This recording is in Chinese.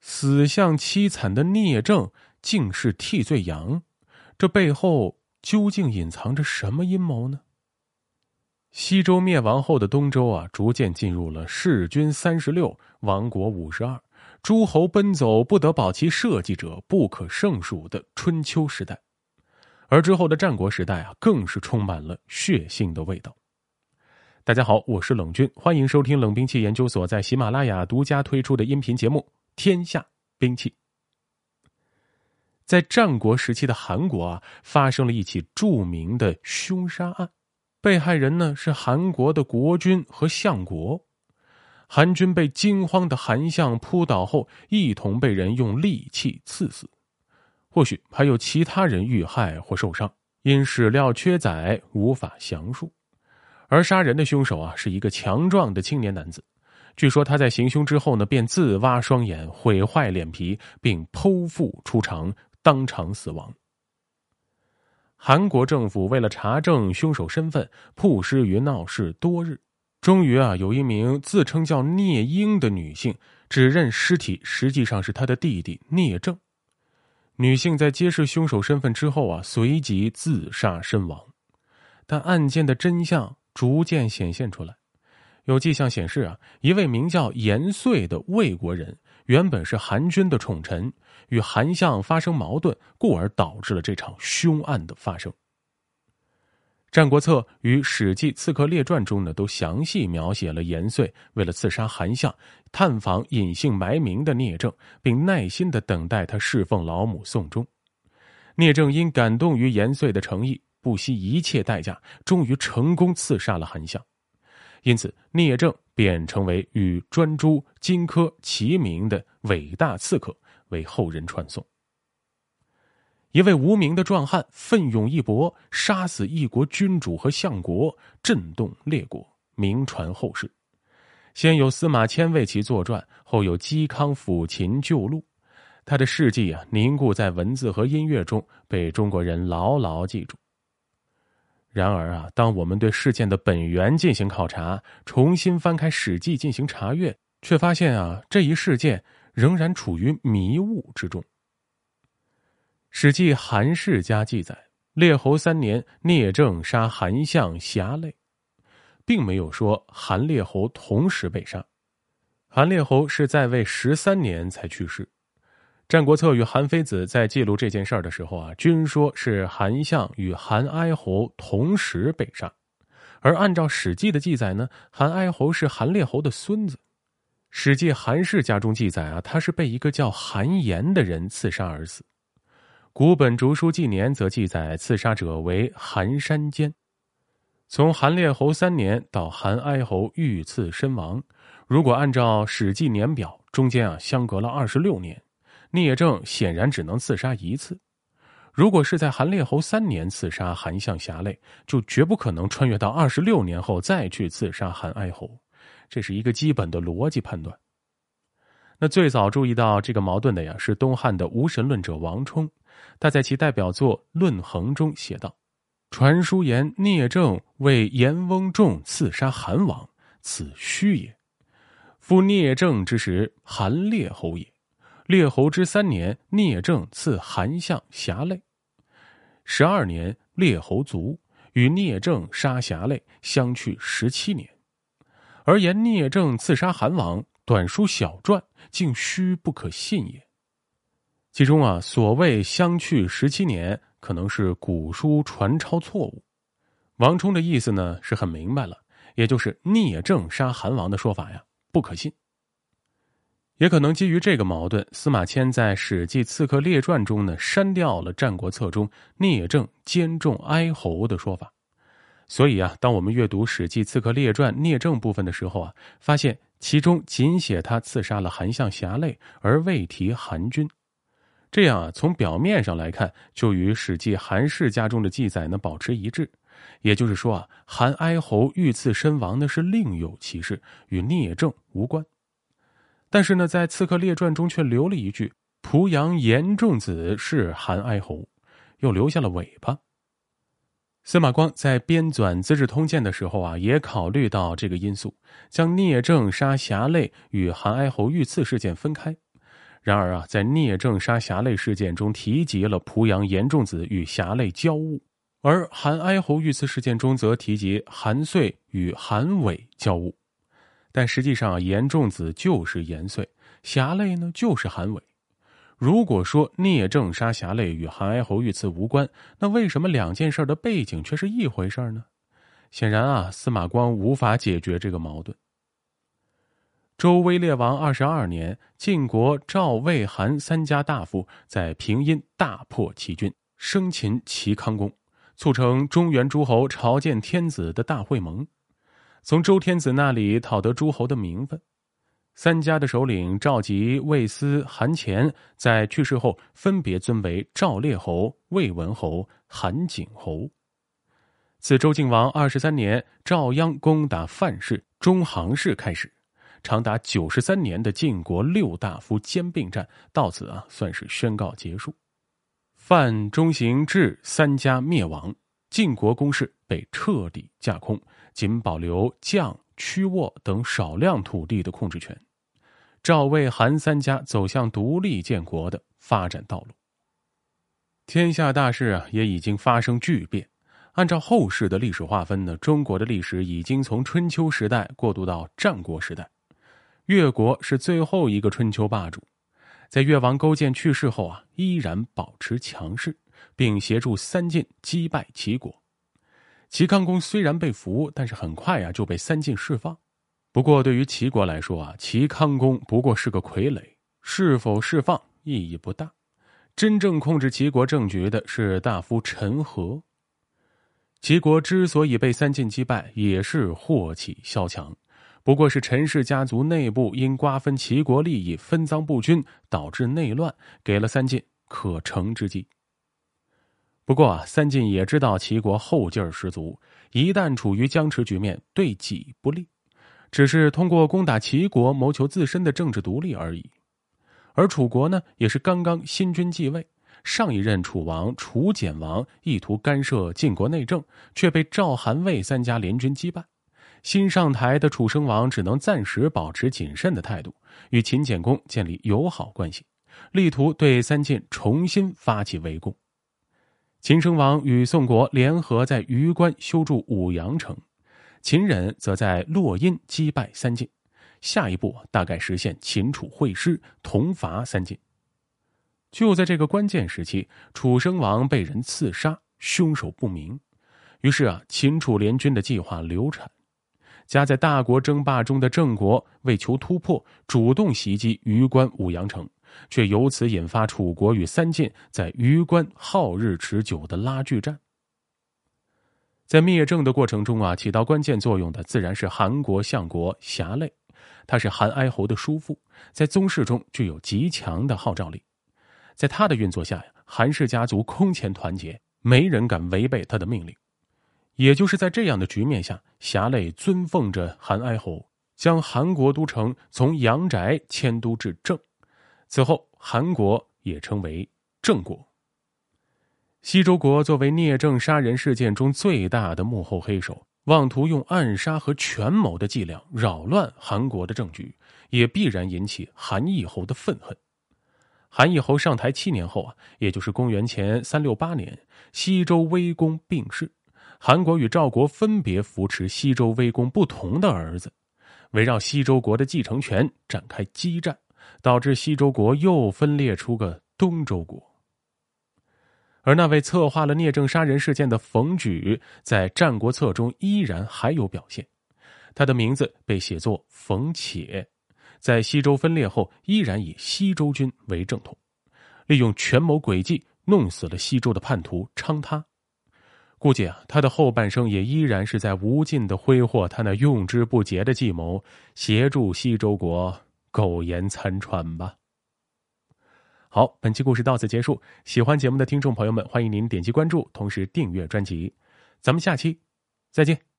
死相凄惨的聂政竟是替罪羊，这背后究竟隐藏着什么阴谋呢？西周灭亡后的东周啊，逐渐进入了弑君三十六，亡国五十二，诸侯奔走，不得保其社稷者不可胜数的春秋时代。而之后的战国时代啊，更是充满了血腥的味道。大家好，我是冷军，欢迎收听冷兵器研究所在喜马拉雅独家推出的音频节目《天下兵器》。在战国时期的韩国啊，发生了一起著名的凶杀案，被害人呢是韩国的国君和相国。韩军被惊慌的韩相扑倒后，一同被人用利器刺死。或许还有其他人遇害或受伤，因史料缺载，无法详述。而杀人的凶手啊，是一个强壮的青年男子。据说他在行凶之后呢，便自挖双眼，毁坏脸皮，并剖腹出肠，当场死亡。韩国政府为了查证凶手身份，曝尸于闹市多日，终于啊，有一名自称叫聂英的女性指认尸体实际上是他的弟弟聂政。女性在揭示凶手身份之后啊，随即自杀身亡。但案件的真相逐渐显现出来，有迹象显示啊，一位名叫严遂的魏国人，原本是韩军的宠臣，与韩相发生矛盾，故而导致了这场凶案的发生。《战国策》与《史记·刺客列传》中呢，都详细描写了严遂为了刺杀韩相，探访隐姓埋名的聂政，并耐心的等待他侍奉老母宋忠。聂政因感动于严遂的诚意，不惜一切代价，终于成功刺杀了韩相。因此，聂政便成为与专诸、荆轲齐名的伟大刺客，为后人传颂。一位无名的壮汉奋勇一搏，杀死一国君主和相国，震动列国，名传后世。先有司马迁为其作传，后有嵇康抚琴旧录，他的事迹啊凝固在文字和音乐中，被中国人牢牢记住。然而啊，当我们对事件的本源进行考察，重新翻开《史记》进行查阅，却发现啊，这一事件仍然处于迷雾之中。《史记·韩世家》记载，列侯三年，聂政杀韩相侠累，并没有说韩列侯同时被杀。韩列侯是在位十三年才去世。《战国策》与韩非子在记录这件事儿的时候啊，均说是韩相与韩哀侯同时被杀。而按照《史记》的记载呢，韩哀侯是韩列侯的孙子。《史记·韩氏家》中记载啊，他是被一个叫韩延的人刺杀而死。古本竹书纪年则记载，刺杀者为韩山坚。从韩烈侯三年到韩哀侯遇刺身亡，如果按照《史记》年表，中间啊相隔了二十六年。聂政显然只能刺杀一次。如果是在韩烈侯三年刺杀韩相侠类，就绝不可能穿越到二十六年后再去刺杀韩哀侯。这是一个基本的逻辑判断。那最早注意到这个矛盾的呀，是东汉的无神论者王充。他在其代表作《论衡》中写道：“传书言聂政为严翁仲刺杀韩王，此虚也。夫聂政之时，韩烈侯也。列侯之三年，聂政刺韩相侠类。十二年，列侯卒，与聂政杀侠类相去十七年。而言聂政刺杀韩王，短书小传，竟虚不可信也。”其中啊，所谓相去十七年，可能是古书传抄错误。王充的意思呢是很明白了，也就是聂政杀韩王的说法呀不可信。也可能基于这个矛盾，司马迁在《史记·刺客列传》中呢删掉了《战国策》中聂政兼重哀侯的说法。所以啊，当我们阅读《史记·刺客列传》聂政部分的时候啊，发现其中仅写他刺杀了韩相侠类，而未提韩军。这样啊，从表面上来看，就与《史记·韩氏家》中的记载呢保持一致。也就是说啊，韩哀侯遇刺身亡呢是另有其事，与聂政无关。但是呢，在《刺客列传》中却留了一句：“濮阳严仲子是韩哀侯”，又留下了尾巴。司马光在编纂《资治通鉴》的时候啊，也考虑到这个因素，将聂政杀侠类与韩哀侯遇刺事件分开。然而啊，在聂政杀侠类事件中提及了濮阳严仲子与侠类交恶，而韩哀侯遇刺事件中则提及韩遂与韩伟交恶。但实际上，严仲子就是严遂，侠类呢就是韩伟。如果说聂政杀侠类与韩哀侯遇刺无关，那为什么两件事的背景却是一回事呢？显然啊，司马光无法解决这个矛盾。周威烈王二十二年，晋国赵、魏、韩三家大夫在平阴大破齐军，生擒齐康公，促成中原诸侯朝见天子的大会盟，从周天子那里讨得诸侯的名分。三家的首领赵吉、魏斯、韩虔在去世后，分别尊为赵烈侯、魏文侯、韩景侯。自周敬王二十三年，赵鞅攻打范氏、中行氏开始。长达九十三年的晋国六大夫兼并战到此啊，算是宣告结束。范中行至三家灭亡，晋国攻势被彻底架空，仅保留绛、曲沃等少量土地的控制权。赵、魏、韩三家走向独立建国的发展道路。天下大事啊，也已经发生巨变。按照后世的历史划分呢，中国的历史已经从春秋时代过渡到战国时代。越国是最后一个春秋霸主，在越王勾践去世后啊，依然保持强势，并协助三晋击败齐国。齐康公虽然被俘，但是很快啊就被三晋释放。不过对于齐国来说啊，齐康公不过是个傀儡，是否释放意义不大。真正控制齐国政局的是大夫陈和。齐国之所以被三晋击败，也是祸起萧墙。不过是陈氏家族内部因瓜分齐国利益分赃不均，导致内乱，给了三晋可乘之机。不过啊，三晋也知道齐国后劲儿十足，一旦处于僵持局面，对己不利，只是通过攻打齐国谋求自身的政治独立而已。而楚国呢，也是刚刚新君继位，上一任楚王楚简王意图干涉晋国内政，却被赵、韩、魏三家联军击败。新上台的楚生王只能暂时保持谨慎的态度，与秦简公建立友好关系，力图对三晋重新发起围攻。秦生王与宋国联合在榆关修筑武阳城，秦人则在洛阴击败三晋，下一步大概实现秦楚会师，同伐三晋。就在这个关键时期，楚生王被人刺杀，凶手不明，于是啊，秦楚联军的计划流产。夹在大国争霸中的郑国为求突破，主动袭击榆关武阳城，却由此引发楚国与三晋在榆关耗日持久的拉锯战。在灭郑的过程中啊，起到关键作用的自然是韩国相国侠类，他是韩哀侯的叔父，在宗室中具有极强的号召力。在他的运作下呀，韩氏家族空前团结，没人敢违背他的命令。也就是在这样的局面下，侠类尊奉着韩哀侯，将韩国都城从阳翟迁都至郑，此后韩国也称为郑国。西周国作为聂政杀人事件中最大的幕后黑手，妄图用暗杀和权谋的伎俩扰乱韩国的政局，也必然引起韩义侯的愤恨。韩义侯上台七年后啊，也就是公元前三六八年，西周威公病逝。韩国与赵国分别扶持西周威公不同的儿子，围绕西周国的继承权展开激战，导致西周国又分裂出个东周国。而那位策划了聂政杀人事件的冯举，在《战国策》中依然还有表现，他的名字被写作冯且，在西周分裂后依然以西周军为正统，利用权谋诡计弄死了西周的叛徒昌他。估计啊，他的后半生也依然是在无尽的挥霍他那用之不竭的计谋，协助西周国苟延残喘吧。好，本期故事到此结束。喜欢节目的听众朋友们，欢迎您点击关注，同时订阅专辑。咱们下期再见。